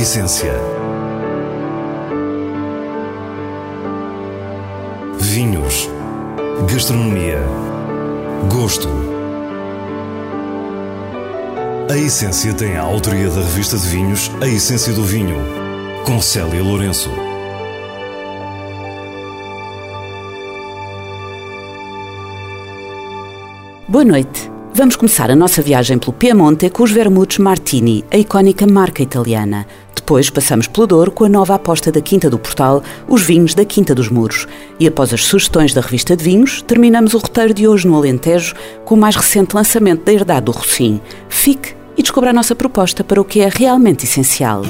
essência. Vinhos. Gastronomia. Gosto. A Essência tem a autoria da revista de vinhos A Essência do Vinho, com Célia Lourenço. Boa noite. Vamos começar a nossa viagem pelo Piemonte com os vermutes Martini, a icónica marca italiana. Depois passamos pelo Douro com a nova aposta da Quinta do Portal, os vinhos da Quinta dos Muros. E após as sugestões da revista de vinhos, terminamos o roteiro de hoje no Alentejo com o mais recente lançamento da Herdade do Rocim. Fique e descubra a nossa proposta para o que é realmente essencial.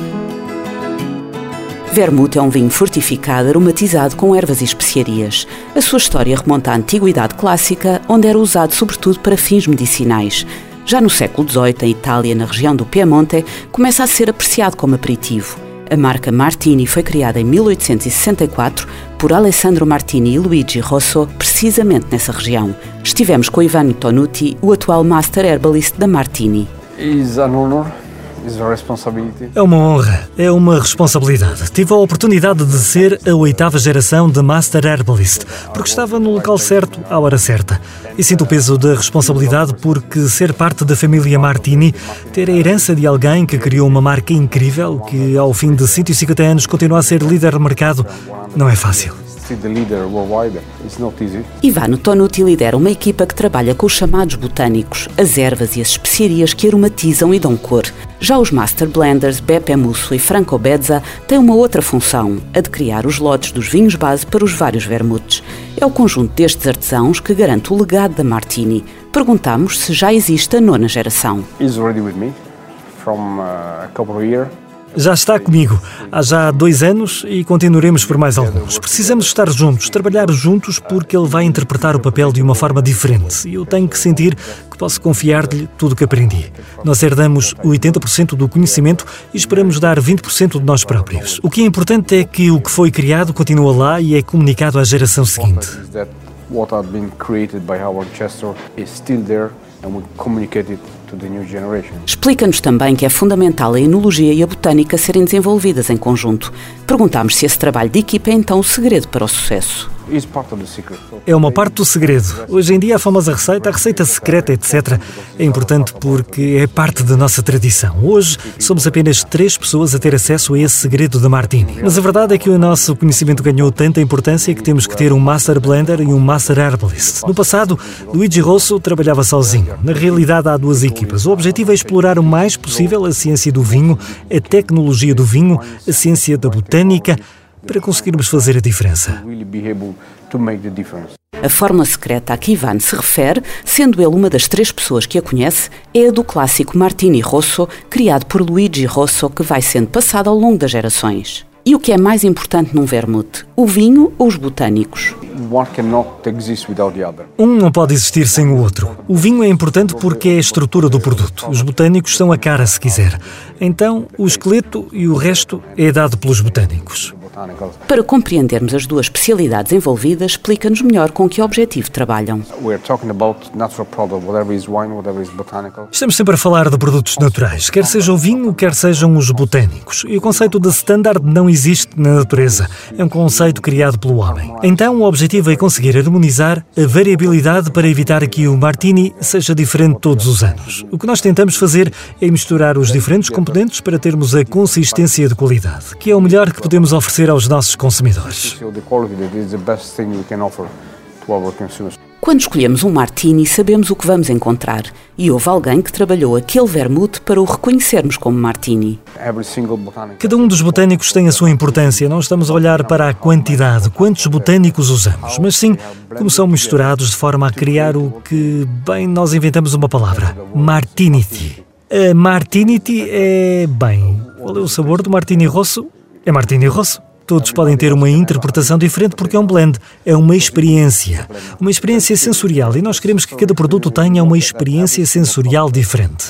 Vermouth é um vinho fortificado aromatizado com ervas e especiarias. A sua história remonta à antiguidade clássica, onde era usado sobretudo para fins medicinais. Já no século XVIII, em Itália, na região do Piemonte, começa a ser apreciado como aperitivo. A marca Martini foi criada em 1864 por Alessandro Martini e Luigi Rosso, precisamente nessa região. Estivemos com Ivano Tonuti, o atual Master Herbalist da Martini. Is an honor é uma honra, é uma responsabilidade. Tive a oportunidade de ser a oitava geração de Master Herbalist, porque estava no local certo, à hora certa. E sinto o peso da responsabilidade porque ser parte da família Martini, ter a herança de alguém que criou uma marca incrível, que ao fim de 150 anos continua a ser líder de mercado, não é fácil. Ivano Tonuti lidera uma equipa que trabalha com os chamados botânicos, as ervas e as especiarias que aromatizam e dão cor. Já os Master Blenders Beppe Musso e Franco Bezza têm uma outra função, a de criar os lotes dos vinhos base para os vários vermutes. É o conjunto destes artesãos que garante o legado da Martini. Perguntamos se já existe a nona geração. He's already with me from a couple of years. Já está comigo há já dois anos e continuaremos por mais alguns. Precisamos estar juntos, trabalhar juntos, porque ele vai interpretar o papel de uma forma diferente e eu tenho que sentir que posso confiar-lhe tudo o que aprendi. Nós herdamos 80% do conhecimento e esperamos dar 20% de nós próprios. O que é importante é que o que foi criado continua lá e é comunicado à geração seguinte. Howard Chester Explica-nos também que é fundamental a enologia e a botânica serem desenvolvidas em conjunto. Perguntámos se esse trabalho de equipa é então o segredo para o sucesso. É uma parte do segredo. Hoje em dia a famosa receita, a receita secreta, etc., é importante porque é parte da nossa tradição. Hoje somos apenas três pessoas a ter acesso a esse segredo da Martini. Mas a verdade é que o nosso conhecimento ganhou tanta importância que temos que ter um Master Blender e um Master Herbalist. No passado, Luigi Rosso trabalhava sozinho. Na realidade há duas equipas. O objetivo é explorar o mais possível a ciência do vinho, a tecnologia do vinho, a ciência da botânica, para conseguirmos fazer a diferença. A fórmula secreta a que Ivan se refere, sendo ele uma das três pessoas que a conhece, é a do clássico Martini Rosso, criado por Luigi Rosso, que vai sendo passado ao longo das gerações. E o que é mais importante num vermute? O vinho ou os botânicos? Um não pode existir sem o outro. O vinho é importante porque é a estrutura do produto. Os botânicos são a cara, se quiser. Então, o esqueleto e o resto é dado pelos botânicos. Para compreendermos as duas especialidades envolvidas, explica-nos melhor com que objetivo trabalham. Estamos sempre a falar de produtos naturais, quer seja o vinho, quer sejam os botânicos. E o conceito de standard não existe na natureza. É um conceito criado pelo homem. Então, o objetivo é conseguir harmonizar a variabilidade para evitar que o martini seja diferente todos os anos. O que nós tentamos fazer é misturar os diferentes componentes para termos a consistência de qualidade, que é o melhor que podemos oferecer aos nossos consumidores. Quando escolhemos um martini, sabemos o que vamos encontrar. E houve alguém que trabalhou aquele vermute para o reconhecermos como martini. Cada um dos botânicos tem a sua importância. Não estamos a olhar para a quantidade, quantos botânicos usamos, mas sim como são misturados de forma a criar o que, bem, nós inventamos uma palavra: martinity. A martinity é, bem, qual é o sabor do martini rosso? É martini rosso. Todos podem ter uma interpretação diferente porque é um blend, é uma experiência, uma experiência sensorial e nós queremos que cada produto tenha uma experiência sensorial diferente.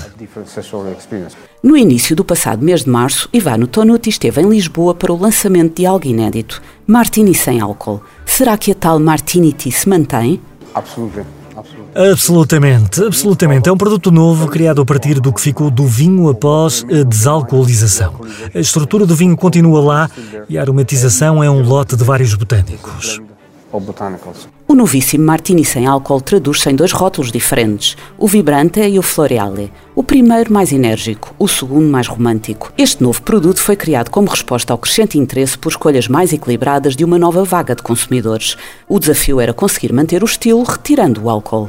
No início do passado mês de março, Ivano Tonuti esteve em Lisboa para o lançamento de algo inédito, Martini sem álcool. Será que a tal Martinity se mantém? Absolutamente. Absolutamente, absolutamente. É um produto novo criado a partir do que ficou do vinho após a desalcoolização. A estrutura do vinho continua lá e a aromatização é um lote de vários botânicos. O novíssimo Martini sem álcool traduz-se em dois rótulos diferentes, o Vibrante e o Floreale. O primeiro mais enérgico, o segundo mais romântico. Este novo produto foi criado como resposta ao crescente interesse por escolhas mais equilibradas de uma nova vaga de consumidores. O desafio era conseguir manter o estilo retirando o álcool.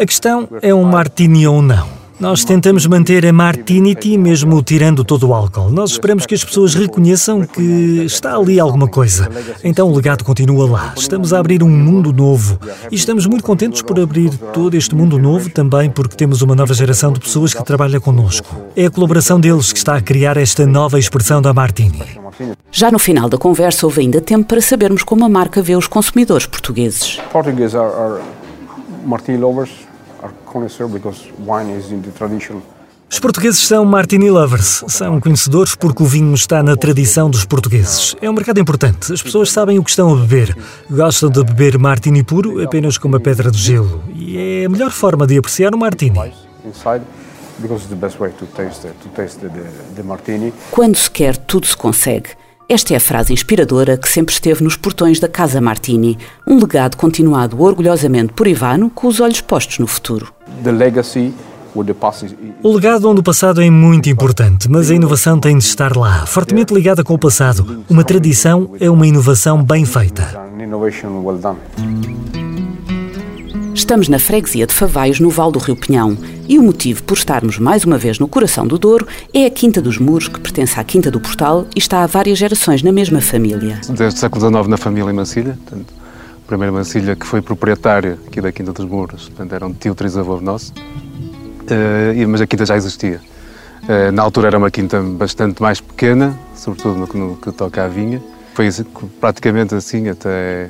A questão é um Martini ou não. Nós tentamos manter a Martinity mesmo tirando todo o álcool. Nós esperamos que as pessoas reconheçam que está ali alguma coisa. Então o legado continua lá. Estamos a abrir um mundo novo. E estamos muito contentes por abrir todo este mundo novo também porque temos uma nova geração de pessoas que trabalha connosco. É a colaboração deles que está a criar esta nova expressão da Martini. Já no final da conversa houve ainda tempo para sabermos como a marca vê os consumidores portugueses. Portugueses are, are Martini lovers are connoisseurs because wine is in the tradition. Os portugueses são martini lovers, são conhecedores porque o vinho está na tradição dos portugueses. É um mercado importante, as pessoas sabem o que estão a beber. Gostam de beber martini puro apenas com uma pedra de gelo. E é a melhor forma de apreciar um martini. Quando se quer, tudo se consegue. Esta é a frase inspiradora que sempre esteve nos portões da Casa Martini, um legado continuado orgulhosamente por Ivano, com os olhos postos no futuro. O legado onde o passado é muito importante, mas a inovação tem de estar lá, fortemente ligada com o passado. Uma tradição é uma inovação bem feita. Estamos na freguesia de Favaios, no Val do Rio Pinhão, e o motivo por estarmos mais uma vez no coração do Douro é a Quinta dos Muros, que pertence à Quinta do Portal e está há várias gerações na mesma família. Desde o século XIX na família Mancilha, portanto, a primeira Mancilha que foi proprietária aqui da Quinta dos Muros, portanto, era um tio trisavô nosso, uh, mas a Quinta já existia. Uh, na altura era uma quinta bastante mais pequena, sobretudo no que, no que toca à vinha. Foi praticamente assim até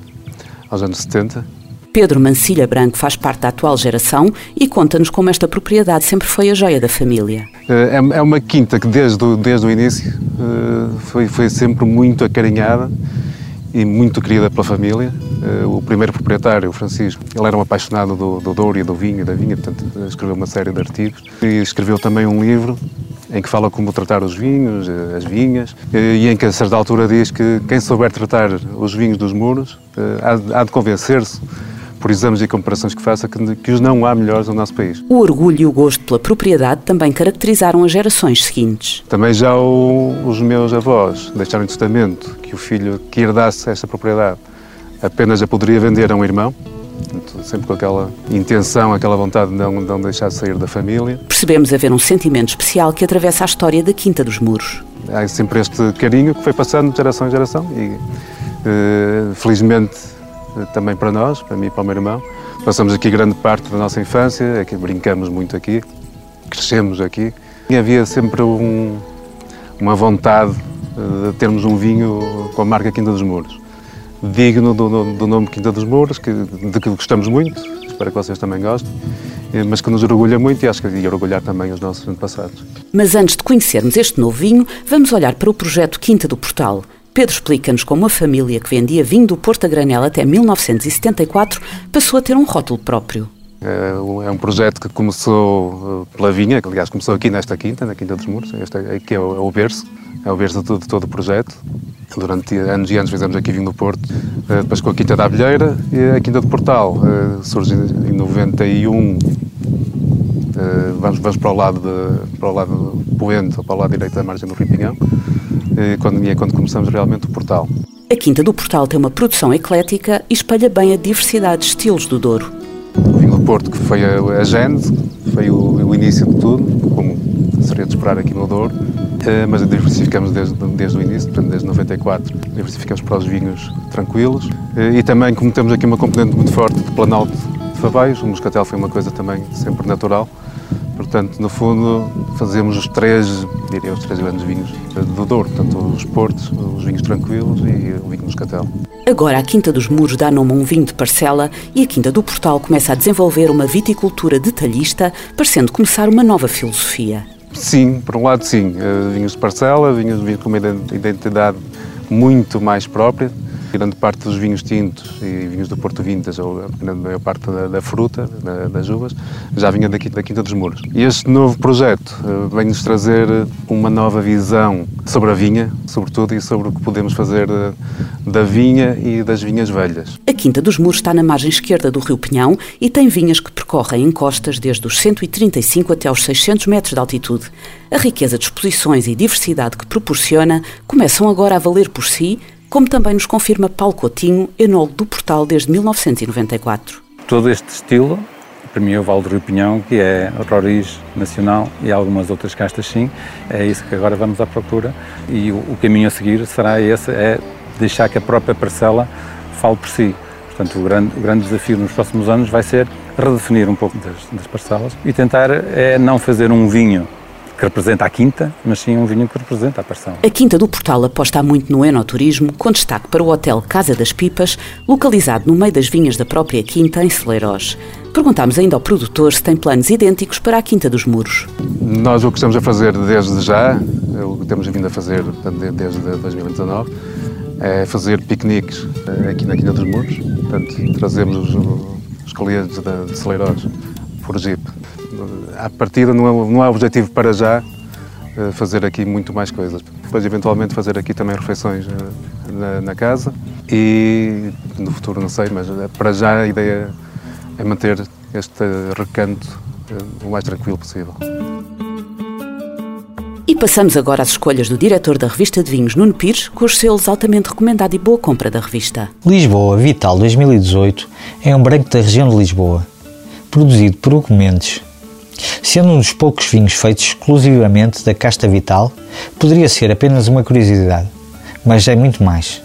aos anos 70 Pedro Mancilha Branco faz parte da atual geração e conta-nos como esta propriedade sempre foi a joia da família. Eh, é, é uma quinta que desde o, desde o início eh, foi, foi sempre muito acarinhada e muito querida pela família. Eh, o primeiro proprietário, o Francisco, ele era um apaixonado do, do Douro e do vinho, da vinha, portanto escreveu uma série de artigos e escreveu também um livro em que fala como tratar os vinhos, as vinhas, e em que a certa altura diz que quem souber tratar os vinhos dos muros há de convencer-se por exames e comparações que faça, que, que os não há melhores no nosso país. O orgulho e o gosto pela propriedade também caracterizaram as gerações seguintes. Também já o, os meus avós deixaram em testamento que o filho que herdasse esta propriedade apenas a poderia vender a um irmão, sempre com aquela intenção, aquela vontade de não, de não deixar sair da família. Percebemos haver um sentimento especial que atravessa a história da Quinta dos Muros. Há sempre este carinho que foi passando de geração em geração e, eh, felizmente, também para nós, para mim e para o meu irmão. Passamos aqui grande parte da nossa infância, aqui brincamos muito aqui, crescemos aqui. E havia sempre um, uma vontade eh, de termos um vinho com a marca Quinta dos Mouros. Digno do, do nome Quinta dos Mouros, que, de que gostamos muito, espero que vocês também gostem, eh, mas que nos orgulha muito e acho que ia orgulhar também os nossos antepassados. Mas antes de conhecermos este novo vinho, vamos olhar para o projeto Quinta do Portal. Pedro explica-nos como a família que vendia vinho do Porto a granel até 1974 passou a ter um rótulo próprio. É, é um projeto que começou eh, pela vinha, que aliás começou aqui nesta quinta, na Quinta dos Muros. Este aqui é o, é o berço, é o berço de todo, o projeto. Durante anos e anos fizemos aqui vinho do Porto, eh, depois com a Quinta da Abelheira e a Quinta do Portal. Eh, surge em 91 vamos, vamos para o lado de, para o lado poente, ou para o lado direito da margem do Rio Pinhão, quando, e é quando começamos realmente o portal. A Quinta do Portal tem uma produção eclética e espalha bem a diversidade de estilos do Douro. O vinho do Porto, que foi a, a gênese, foi o, o, início de tudo, como seria de esperar aqui no Douro, eh, mas diversificamos desde, desde o início, portanto, desde 94, diversificamos para os vinhos tranquilos eh, e também, como temos aqui uma componente muito forte de Planalto de Favaios, o Moscatel foi uma coisa também sempre natural, Portanto, no fundo, fazemos os três, diria, os três grandes vinhos do Douro, portanto, os Portos, os vinhos tranquilos e o vinho Moscatel. Agora, a Quinta dos Muros dá nome a um vinho de parcela e a Quinta do Portal começa a desenvolver uma viticultura detalhista, parecendo começar uma nova filosofia. Sim, por um lado, sim. Eh, vinhos de parcela, vinhos, vinhos com uma identidade muito mais própria. Grande parte dos vinhos tintos e vinhos do Porto Vintas, ou a maior parte da, da fruta, da, das uvas, já vinha daqui da Quinta dos Muros. E este novo projeto uh, vem-nos trazer uma nova visão sobre a vinha, sobretudo, e sobre o que podemos fazer uh, da vinha e das vinhas velhas. A Quinta dos Muros está na margem esquerda do Rio Pinhão e tem vinhas que percorrem encostas desde os 135 até aos 600 metros de altitude. A riqueza de exposições e diversidade que proporciona começam agora a valer por si, como também nos confirma Paulo Coutinho, enólogo do portal desde 1994. Todo este estilo, para mim é o Vale do Rio Pinhão, que é Roriz Nacional e algumas outras castas sim, é isso que agora vamos à procura e o caminho a seguir será esse, é deixar que a própria parcela fale por si. Portanto, o grande, o grande desafio nos próximos anos vai ser redefinir um pouco das, das parcelas e tentar é não fazer um vinho que representa a quinta, mas sim um vinho que representa a parcela. A Quinta do Portal aposta muito no enoturismo, com destaque para o Hotel Casa das Pipas, localizado no meio das vinhas da própria quinta, em Celeiros. Perguntámos ainda ao produtor se tem planos idênticos para a Quinta dos Muros. Nós o que estamos a fazer desde já, o que temos vindo a fazer desde 2019, é fazer piqueniques eh, aqui na Quinta dos Muros. Portanto, trazemos os, os clientes de Celeiros por Jeep à partida não é, não é objetivo para já eh, fazer aqui muito mais coisas. Depois, eventualmente, fazer aqui também refeições eh, na, na, casa e no futuro não sei, mas eh, para já a ideia é manter este recanto o mais tranquilo possível. E passamos agora às escolhas do diretor da revista de vinhos, Nuno Pires, com os selos altamente recomendado e boa compra da revista. Lisboa Vital 2018 é um branco da região de Lisboa, produzido por Hugo Mendes, Sendo um dos poucos vinhos feitos exclusivamente da casta vital, poderia ser apenas uma curiosidade, mas é muito mais.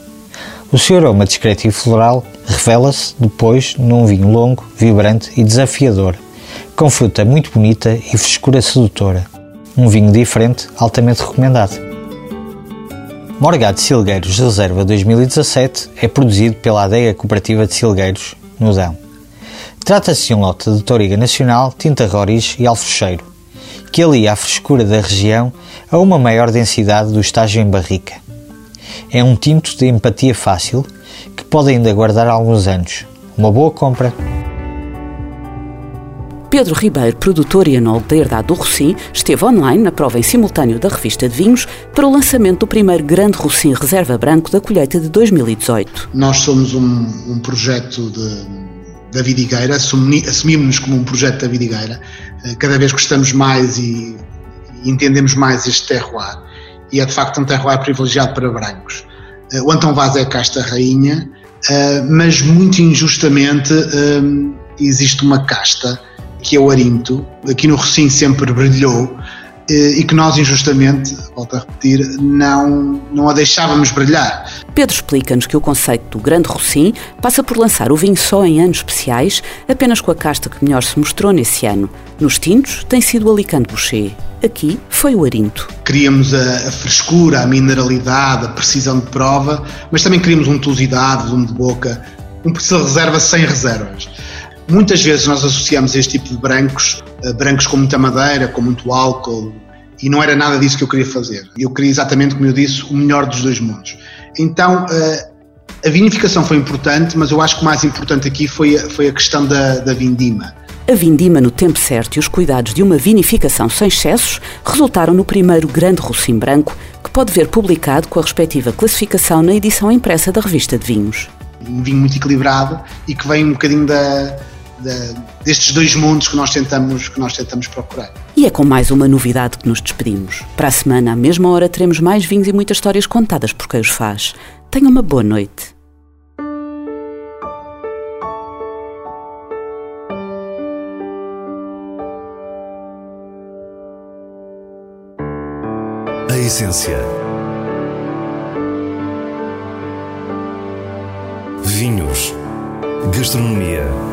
O seu aroma discreto e floral revela-se depois num vinho longo, vibrante e desafiador, com fruta muito bonita e frescura sedutora. Um vinho diferente, altamente recomendado. Morgado Silgueiros Reserva 2017 é produzido pela Adega Cooperativa de Silgueiros, no Dão. Trata-se de um lote de Toriga Nacional, Tinta Roriz e Alfecheiro, que alia a frescura da região a uma maior densidade do estágio em barrica. É um tinto de empatia fácil que pode ainda guardar alguns anos. Uma boa compra. Pedro Ribeiro, produtor e enólogo da Herdade do Rocim, esteve online na prova em simultâneo da revista de vinhos para o lançamento do primeiro grande Rocim Reserva Branco da colheita de 2018. Nós somos um, um projeto de da Vidigueira, assumimos-nos como um projeto da Vidigueira, eh, cada vez gostamos mais e, entendemos mais este terroir. E é de facto um terroir privilegiado para brancos. Eh, o Antão Vaz é casta rainha, eh, mas muito injustamente existe uma casta que é o Arinto, aqui no Recim sempre brilhou, e que nós injustamente, volto a repetir, não, não a deixávamos brilhar. Pedro explica-nos que o conceito do Grande Rocim passa por lançar o vinho só em anos especiais, apenas com a casta que melhor se mostrou nesse ano. Nos tintos tem sido o Alicante Boucher. Aqui foi o Arinto. Queríamos a, a, frescura, a mineralidade, a precisão de prova, mas também queríamos untuosidade, volume de boca, um perfil de reserva sem reservas. Muitas vezes nós associamos este tipo de brancos, uh, brancos com muita madeira, com muito álcool, e não era nada disso que eu queria fazer. Eu queria exatamente, como eu disse, o melhor dos dois mundos. Então, uh, a vinificação foi importante, mas eu acho que o mais importante aqui foi, a, foi a questão da, da vindima. A vindima no tempo certo e os cuidados de uma vinificação sem excessos resultaram no primeiro grande Rocim Branco, que pode ver publicado com a respectiva classificação na edição impressa da revista de vinhos. Um vinho muito equilibrado e que vem um bocadinho da, destes dois mundos que nós, tentamos, que nós tentamos procurar. E é com mais uma novidade que nos despedimos. Para a semana, à mesma hora, teremos mais vinhos e muitas histórias contadas por quem os faz. Tenha uma boa noite. A essência. Vinhos. Gastronomia